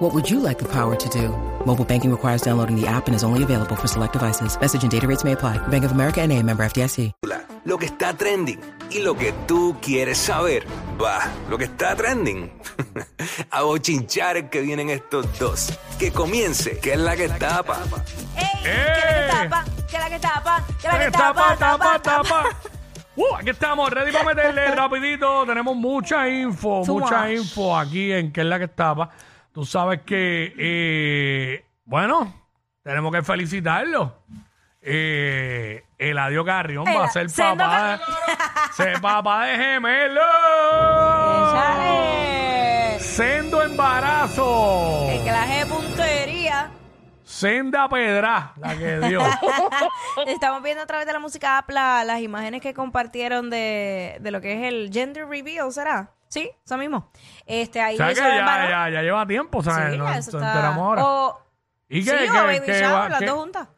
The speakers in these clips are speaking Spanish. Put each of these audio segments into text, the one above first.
What would you like the power to do? Mobile banking requires downloading the app and is only available for select devices. Message and data rates may apply. Bank of America and a member FDIC. Lo que está trending y lo que tú quieres saber. Va, lo que está trending. A bochinchar es que vienen estos dos. Que comience, que es la que tapa. ¡Ey! ¿Qué ¡Eh! la que tapa? ¿Qué la que tapa? ¿Qué la que tapa? Tapa, tapa. Uh, aquí estamos, ready para meterle rapidito. Tenemos mucha info, mucha much. info aquí en qué es la que estaba. Tú sabes que, eh, bueno, tenemos que felicitarlo. Eh, Eladio Carrión va a ser papá, de, ser papá de gemelo. Sendo embarazo. El clase de puntería. Senda pedra, la que dio. Estamos viendo a través de la música app la- las imágenes que compartieron de, de lo que es el gender reveal, ¿será? Sí, eso mismo. Este, ahí o sea que hizo el ya, varón. ya, ya lleva tiempo, sea, Sí, nos eso nos está- enteramos ahora. O, ¿Y sí, qué? o baby shower, las dos juntas.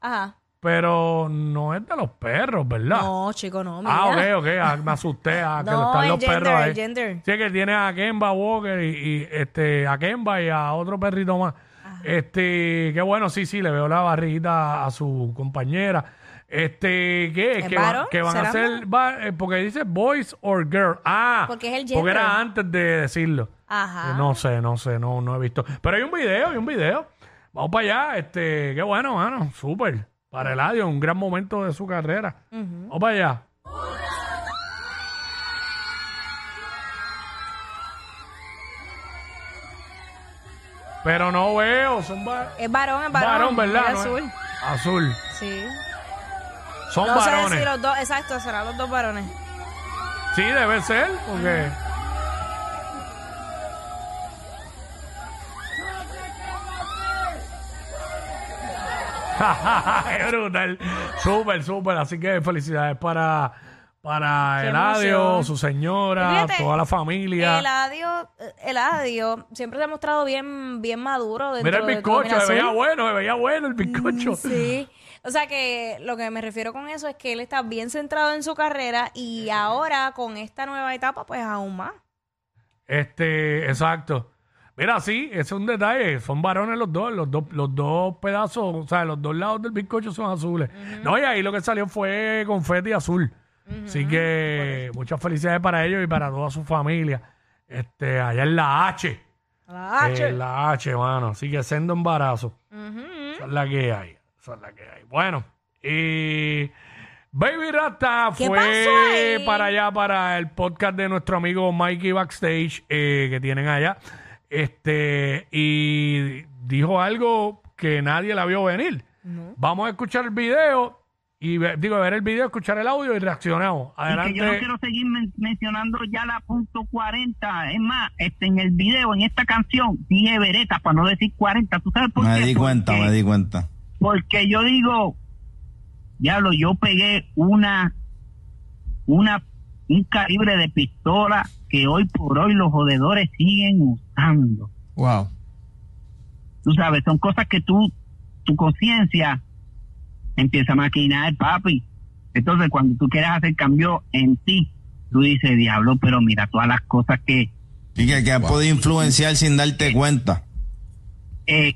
Ajá. Pero no es de los perros, ¿verdad? No, chico, no, mira. ah, ok, ok, ah, me asusté, ah, que No, están el los gender, perros ahí. el gender. Sí, que tiene a Kemba Walker y, y, este, a Kemba y a otro perrito más. Este, qué bueno, sí, sí, le veo la barriguita a su compañera. Este, ¿qué? ¿Es Que, va- varón? que van a ¿Será ser, va- eh, porque dice boys or girl. Ah, Porque es el Porque gender. era antes de decirlo. Ajá. Eh, No sé, no sé, no, no he visto. Pero hay un video, hay un video. Vamos para allá, este, qué bueno, mano, súper. Para Eladio, un gran momento de su carrera. Vamos para allá. Pero no veo, son va- Es varón, es varón. varón, ¿verdad? es No es- azul. Azul. Sí. Son No sé varones. si los dos, exacto, serán los dos varones. Sí, debe ser, porque. Qué brutal. Súper, súper. Así que felicidades para, para Qué Eladio, emoción. su señora, Fíjate, toda la familia. Eladio, Eladio siempre se ha mostrado bien, bien maduro. Dentro Mira el de bizcocho, se veía bueno, se veía bueno el bizcocho. Sí. O sea que lo que me refiero con eso es que él está bien centrado en su carrera y ahora con esta nueva etapa, pues aún más. Este, exacto. Mira, sí, ese es un detalle. Son varones los dos, los dos, los dos pedazos, o sea, los dos lados del bizcocho son azules. No, y ahí lo que salió fue confeti azul. Así que muchas felicidades para ellos y para toda su familia. Este, allá en la H. La H. En la H, mano. Así que siendo embarazo. Esa es la que hay. Esa es la que hay. Bueno, y Baby Rata ¿Qué fue ahí? para allá, para el podcast de nuestro amigo Mikey Backstage, eh, que tienen allá. Este, y dijo algo que nadie la vio venir. Vamos a escuchar el video y ve- digo, ver el video, escuchar el audio y reaccionamos. Y Adelante. que yo no quiero seguir men- mencionando ya la punto 40. Es más, este, en el video, en esta canción, dije vereta para no decir 40. ¿Tú sabes por Me qué? di cuenta, Porque- me di cuenta. Porque yo digo, diablo, yo pegué una, una, un calibre de pistola que hoy por hoy los jodedores siguen usando. Wow. Tú sabes, son cosas que tú, tu conciencia empieza a maquinar, papi. Entonces, cuando tú quieres hacer cambio en ti, tú dices, diablo, pero mira todas las cosas que, Y que, que has podido influenciar sin darte cuenta. eh,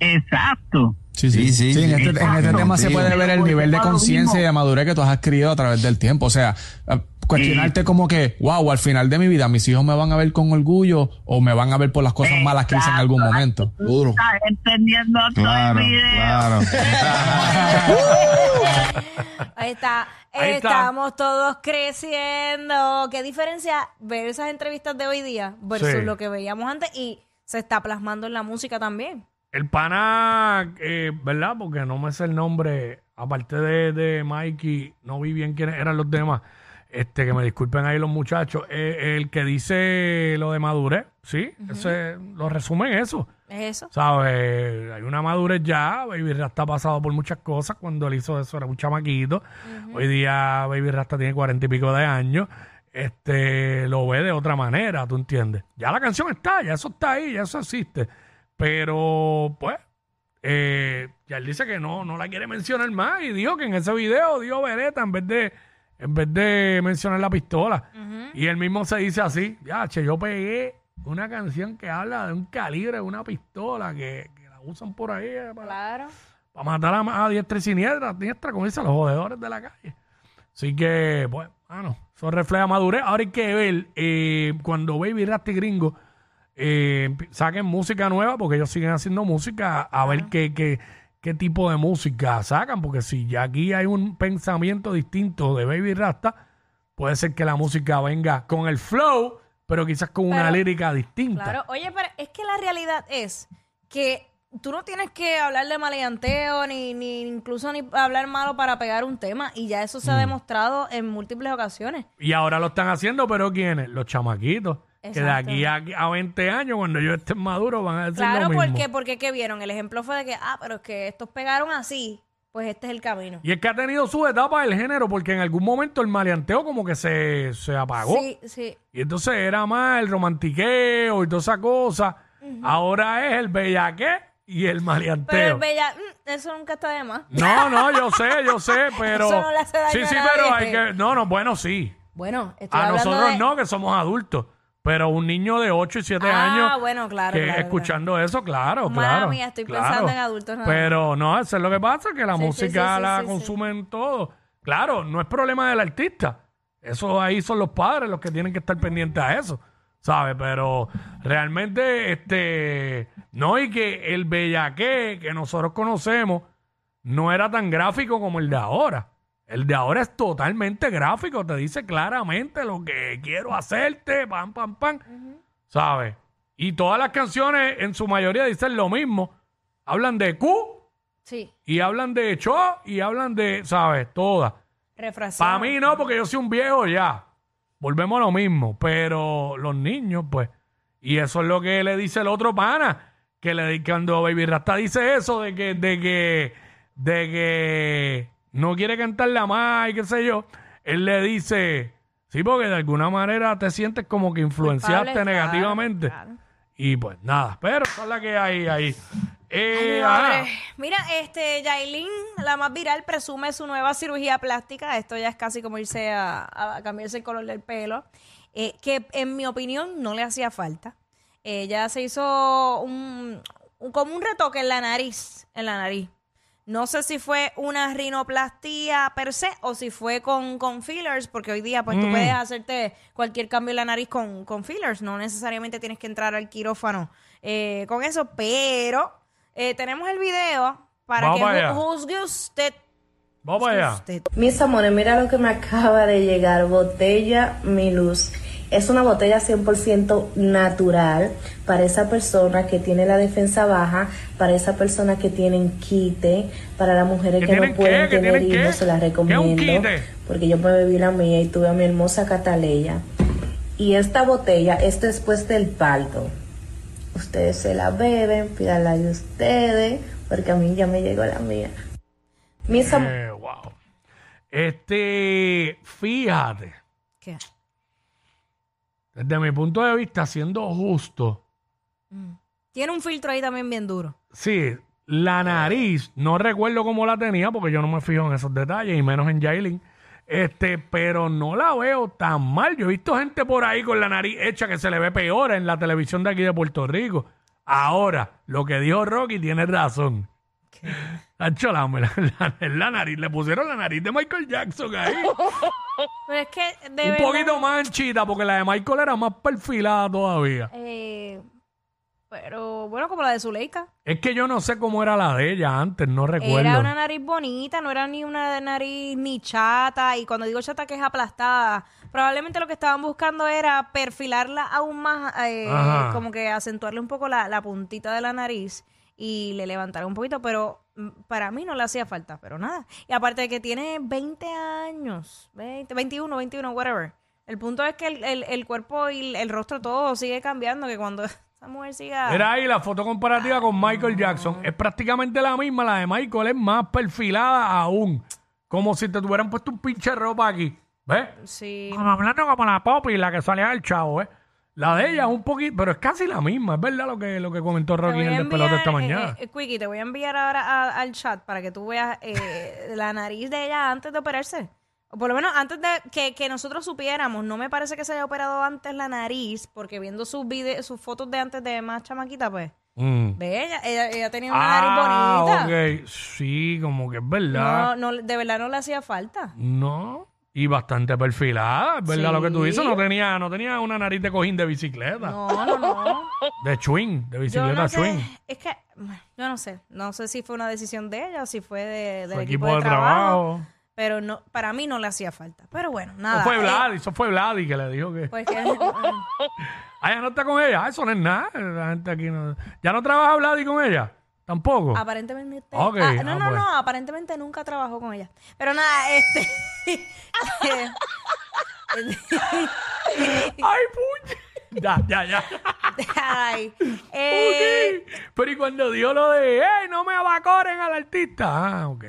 exacto. Sí, sí. Sí, sí, Sí, en este, en este exacto. tema se puede ver el nivel de conciencia y de madurez que tú has adquirido a través del tiempo. O sea, eh, cuestionarte como que, wow, al final de mi vida mis hijos me van a ver con orgullo o me van a ver por las cosas malas que hice en algún momento. Duro. Estás entendiendo todo Claro, el video. claro. Ahí está. Ahí está. Estamos todos creciendo. ¿Qué diferencia ver esas entrevistas de hoy día versus Sí. lo que veíamos antes? Y se está plasmando en la música también. El pana, eh, ¿verdad? Porque no me sé el nombre, aparte de, de Mikey, no vi bien quiénes eran los demás. Este, que me disculpen ahí los muchachos. Eh, el que dice lo de madurez, sí, ese, lo resume en eso. Es eso. ¿Sabes? Hay una madurez ya. Baby Rasta ha pasado por muchas cosas. Cuando él hizo eso era un chamaquito. Hoy día Baby Rasta tiene cuarenta y pico de años. Este lo ve de otra manera, ¿tú entiendes? Ya la canción está, ya eso está ahí, ya eso existe. Pero, pues, eh, ya él dice que no, no la quiere mencionar más. Y dijo que en ese video dio vereta en vez de, en vez de mencionar la pistola. Y él mismo se dice así, ya, che, yo pegué una canción que habla de un calibre de una pistola que, que la usan por ahí eh, para, Claro. para matar a, a diestra y siniestra, diestra, como dicen los jodedores de la calle. Así que, pues, bueno, eso refleja madurez. Ahora hay que ver eh, cuando Baby Rasty Gringo eh, saquen música nueva, porque ellos siguen haciendo música, a ver qué, qué, qué tipo de música sacan, porque si ya aquí hay un pensamiento distinto de Baby Rasta, puede ser que la música venga con el flow, pero quizás con una Pero- lírica distinta. Claro, oye, pero es que la realidad es que tú no tienes que hablar de maleanteo ni, ni incluso ni hablar malo para pegar un tema y ya eso se ha Mm. demostrado en múltiples ocasiones. Y ahora lo están haciendo, pero ¿quiénes? Los chamaquitos. Que de Exacto. aquí a, a 20 años, cuando ellos estén maduros, van a decir Claro, lo mismo. porque porque ¿qué vieron? El ejemplo fue de que, ah, pero es que estos pegaron así, pues este es el camino. Y es que ha tenido su etapa del género, porque en algún momento el maleanteo como que se, se apagó. Sí, sí. Y entonces era más el romantiqueo y toda esa cosa. Ahora es el bellaque y el Pero maleanteo. el bella, mm, eso nunca está de más. No, no, yo sé, yo sé, pero... Eso no le hace daño sí, a sí, nadie. pero hay que... No, no, bueno, sí. Bueno, estoy A hablando nosotros de- no, que somos adultos. Pero un niño de 8 y 7 Ah, años bueno, claro, que claro, escuchando eso, claro, Mala claro. mía, estoy claro. pensando en adultos nada Pero no, eso es lo que pasa, que la Sí, música sí, sí, la consumen todo. Claro, no es problema del artista. Eso ahí son los padres los que tienen que estar pendientes a eso, ¿sabes? Pero realmente, este, no, y que el bellaque que nosotros conocemos no era tan gráfico como el de ahora. El de ahora es totalmente gráfico, te dice claramente lo que quiero hacerte, pam, pam, pam, ¿sabes? Y todas las canciones en su mayoría dicen lo mismo. Hablan de Q Sí, y hablan de Cho y hablan de, ¿sabes? Todas. refracción. Para mí no, porque yo soy un viejo ya. Volvemos a lo mismo. Pero los niños, pues. Y eso es lo que le dice el otro pana. Que le cuando Baby Rasta dice eso de que, de que, de que no quiere cantarla más y qué sé yo. Él le dice, sí, porque de alguna manera te sientes como que influenciaste Culpable, negativamente. claro. Y pues nada, pero esa es la que hay ahí. Eh, Ay, madre. Mira, este, Yailin, la más viral, presume su nueva cirugía plástica. Esto ya es casi como irse a, a cambiarse el color del pelo. eh, que en mi opinión no le hacía falta. Ella se hizo un, un- como un retoque en la nariz, en la nariz. No sé si fue una rinoplastía per se o si fue con, con fillers, porque hoy día pues tú puedes hacerte cualquier cambio en la nariz con, con fillers. No necesariamente tienes que entrar al quirófano eh, con eso, pero eh, tenemos el video para Vamos que para allá. ju- juzgue usted. Vamos para allá. usted. Mis amores, mira lo que me acaba de llegar. Botella Mi Luz. Es una botella 100% natural para esa persona que tiene la defensa baja, para esa persona que tienen quite, para las mujeres ¿Que no pueden qué? ¿Que tener hijos, se las ¿Qué es un recomiendo. Porque yo me bebí la mía y tuve a mi hermosa Cataleya. Y esta botella es después del parto. Ustedes se la beben, pídanla de ustedes, porque a mí ya me llegó la mía. Mis. Eh, wow. Este, fíjate, ¿Qué? Desde mi punto de vista, siendo justo, Tiene un filtro ahí también bien duro. sí, la nariz, no recuerdo cómo la tenía porque yo no me fijo en esos detalles y menos en Jailin. Este, pero no la veo tan mal. Yo he visto gente por ahí con la nariz hecha que se le ve peor en la televisión de aquí de Puerto Rico. Ahora, lo que dijo Rocky tiene razón. Hacho, la, la- la nariz, le pusieron la nariz de Michael Jackson ahí. Pero es que de un verdad, poquito más anchita, porque la de Michael era más perfilada todavía. eh, pero bueno, como la de Zuleika. Es que yo no sé cómo era la de ella antes, no recuerdo. Era una nariz bonita, no era ni una nariz ni chata. Y cuando digo chata, que es aplastada. Probablemente lo que estaban buscando era perfilarla aún más, eh, como que acentuarle un poco la, la puntita de la nariz y le levantar un poquito. Pero mm, para mí no le hacía falta, pero nada. Y aparte de que tiene 20 años, 20, 21, 21, whatever. El punto es que el, el- el cuerpo y el, el rostro todo sigue cambiando, que cuando esa mujer siga. Mira ahí la foto comparativa con Michael Jackson. Es prácticamente la misma. La de Michael es más perfilada aún. Como si te tuvieran puesto un pinche ropa aquí. ¿Ves? Sí. Como hablando como la Poppy, la que salía del chavo, ¿eh? La de ella es un poquito, pero es casi la misma. Es verdad lo que, lo que comentó Rocky en el despelote esta mañana. eh, eh, Quickie, te voy a enviar ahora a- al chat para que tú veas eh, la nariz de ella antes de operarse. O por lo menos antes de que, que nosotros supiéramos. No me parece que se haya operado antes la nariz, porque viendo sus vide- sus fotos de antes de más chamaquita, pues. Mm. Ve, ella, ella, ella tenía una Ah, nariz bonita. ok. Sí, como que es verdad. No, no, de verdad no le hacía falta. No. Y bastante perfilada, es verdad Sí. lo que tú dices. No tenía, no tenía una nariz de cojín de bicicleta. No, no, no. De swing, de Yo bicicleta no swing. es que yo no sé, no sé si fue una decisión de ella o si fue de, del Su equipo, de, trabajo, pero no, para mí no le hacía falta. Pero bueno, nada. Eso fue eh, Vladi, eso fue Vladi que le dijo que. pues que- Ah, ya no está con ella. Ah, eso no es nada. La gente aquí no. ¿Ya no trabaja Vladi con ella? Tampoco. aparentemente Ok, ah, no, ah, no, pues. no, aparentemente nunca trabajó con ella. Pero nada, este ¡Ay, puñe! Ya, ya, ya. ay, eh. Pero y cuando dio lo de, ¡Ey, no me abacoren al artista! Ah, ok.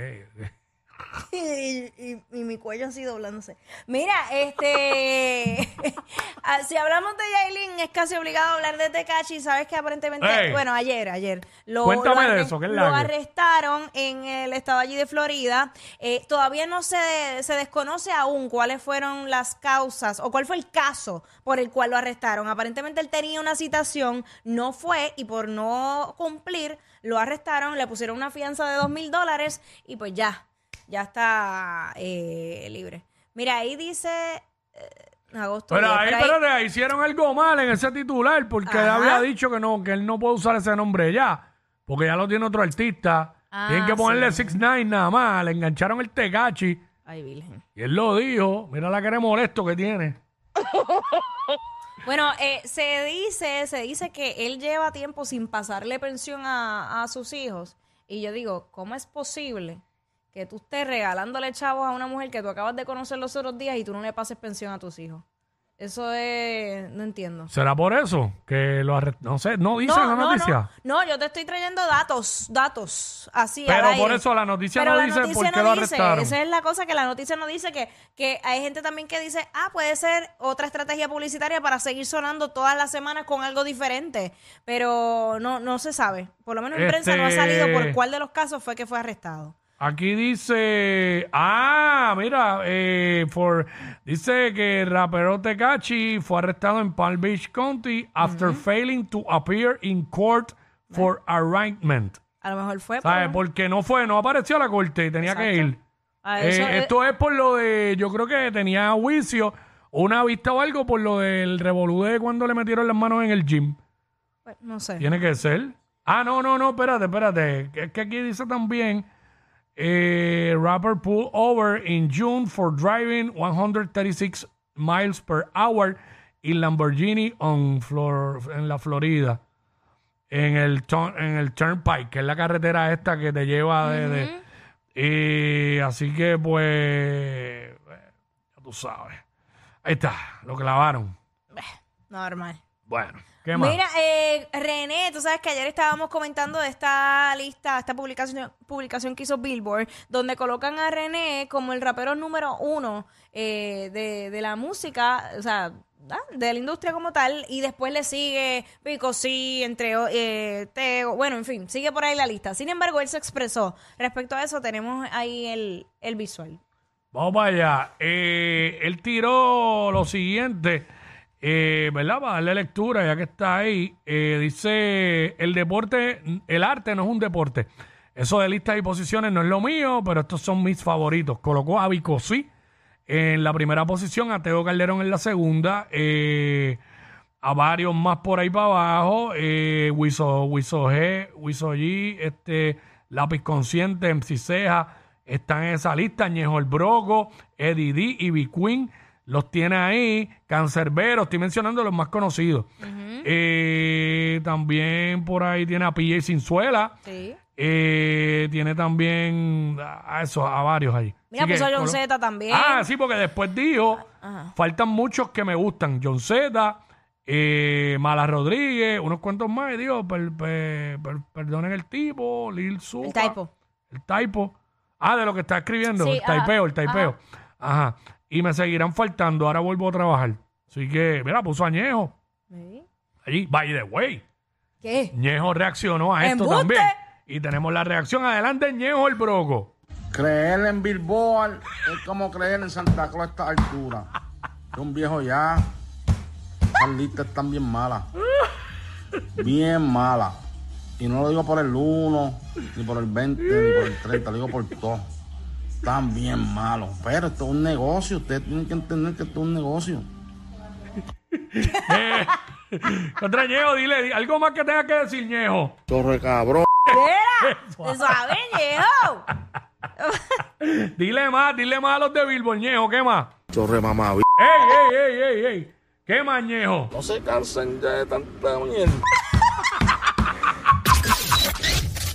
y, y- y mi cuello así doblándose. Mira, este. ah, si hablamos de Yailin, es casi obligado a hablar de Tecachi. Sabes que aparentemente. Bueno, ayer, ayer. Lo, Cuéntame lo de eso, ¿qué es Lo arrestaron en el estado allí de Florida. Eh, todavía no se, se desconoce aún cuáles fueron las causas o cuál fue el caso por el cual lo arrestaron. Aparentemente él tenía una citación, no fue y por no cumplir lo arrestaron, le pusieron una fianza de dos mil dólares y pues ya, ya está eh, libre. Mira, ahí dice eh, agosto. Pero 10, ahí, pero ahí- espérate, hicieron algo mal en ese titular porque él Ajá. había dicho que no, que él no puede usar ese nombre ya, porque ya lo tiene otro artista. Ah, Tienen que ponerle sí. 6 9 nada más, le engancharon el Tecachi Ay, virgen. y él lo dijo. Mira la cara de molesto que tiene. Bueno, eh, se dice, se dice que él lleva tiempo sin pasarle pensión a, a sus hijos. Y yo digo, ¿cómo es posible que tú estés regalándole chavos a una mujer que tú acabas de conocer los otros días y tú no le pases pensión a tus hijos? Eso es, no entiendo. ¿Será por eso que lo arrestaron? No sé, no dice la noticia. No, no, yo te estoy trayendo datos, datos, así. al Pero aire. por eso la noticia Pero no la dice por noticia qué no lo dice. arrestaron. Esa es la cosa que la noticia no dice que, que hay gente también que dice, ah, puede ser otra estrategia publicitaria para seguir sonando todas las semanas con algo diferente. Pero no, no se sabe. Por lo menos en prensa no ha Este- salido por cuál de los casos fue que fue arrestado. Aquí dice, ah, mira, eh, for, dice que el rapero Tecachi fue arrestado en Palm Beach County after failing to appear in court for arraignment. A lo mejor fue ¿Sabes? por- Porque no fue, no apareció a la corte y tenía que ir. Ah, Eh, eso es- esto es por lo de, yo creo que tenía juicio, una vista o algo por lo del revolú de cuando le metieron las manos en el gym. pues, no sé. Tiene que ser. Ah, no, no, no, espérate, espérate. Es que aquí dice también, eh, rapper pulled over in June for driving 136 miles per hour in Lamborghini on Flor- en la Florida. En el, en el Turnpike, que es la carretera esta que te lleva de... de- y así que, pues, ya tú sabes. Ahí está, lo clavaron. Normal. Bueno, ¿qué más? Mira, eh, René, tú sabes que ayer estábamos comentando de esta lista, esta publicación, publicación que hizo Billboard, donde colocan a René como el rapero número uno eh, de, de la música, o sea, ¿ah? de la industria como tal, y después le sigue Pico sí, entre o- eh, Teo, bueno, en fin, sigue por ahí la lista. Sin embargo, él se expresó. Respecto a eso, tenemos ahí el, el visual. Vamos para allá. Eh, él tiró lo siguiente, eh, ¿verdad? Para darle lectura, ya que está ahí. Eh, dice, el deporte, el arte no es un deporte. Eso de listas y posiciones no es lo mío, pero estos son mis favoritos. Colocó a Vicosí en la primera posición, a Teo Calderón en la segunda, eh, a varios más por ahí para abajo, eh, Wiso, G, Wiso G, este, Lápiz Consciente, MC Ceja, están en esa lista, Ñejo el Broco, Eddie D y Queen, los tiene ahí, Cancerbero, estoy mencionando los más conocidos. Eh, también por ahí tiene a PJ Sinzuela, Sí. eh, tiene también a eso, a varios ahí. Mira, Así puso que a John colo- Z también. Ah, sí, porque después dijo, faltan muchos que me gustan. John Z, eh, Mala Rodríguez, unos cuantos más, y digo, per- per- per- perdonen el tipo, Lil Supa. El typo. El typo. Ah, de lo que está escribiendo, Sí, el typeo, el typeo. Ajá. Y me seguirán faltando, ahora vuelvo a trabajar. Así que, mira, puso añejo. ¿Sí? Allí, by the way. ¿Qué? Ñejo reaccionó a esto ¡Embuste! también. Y tenemos la reacción. Adelante, Ñejo el broco. Creer en Billboard es como creer en Santa Claus a esta altura. Es un viejo ya. Las listas están bien malas. Bien malas. Y no lo digo por el 1, ni por el 20, ni por el 30, lo digo por todo. Están bien malos. Pero esto es un negocio. Ustedes tienen que entender que esto es un negocio. Eh, contra Ñejo, dile, di- algo más que tenga que decir, Ñejo. Torre cabrón. ¡Mira! ¡Suave, viejo! Dile más, dile más a los de Billboard, Ñejo, ¿qué más? Torre mamá. ¡Ey, ey, ey, ey, ey! ¿Qué más, Ñejo? No se cansen ya de tanta mierda.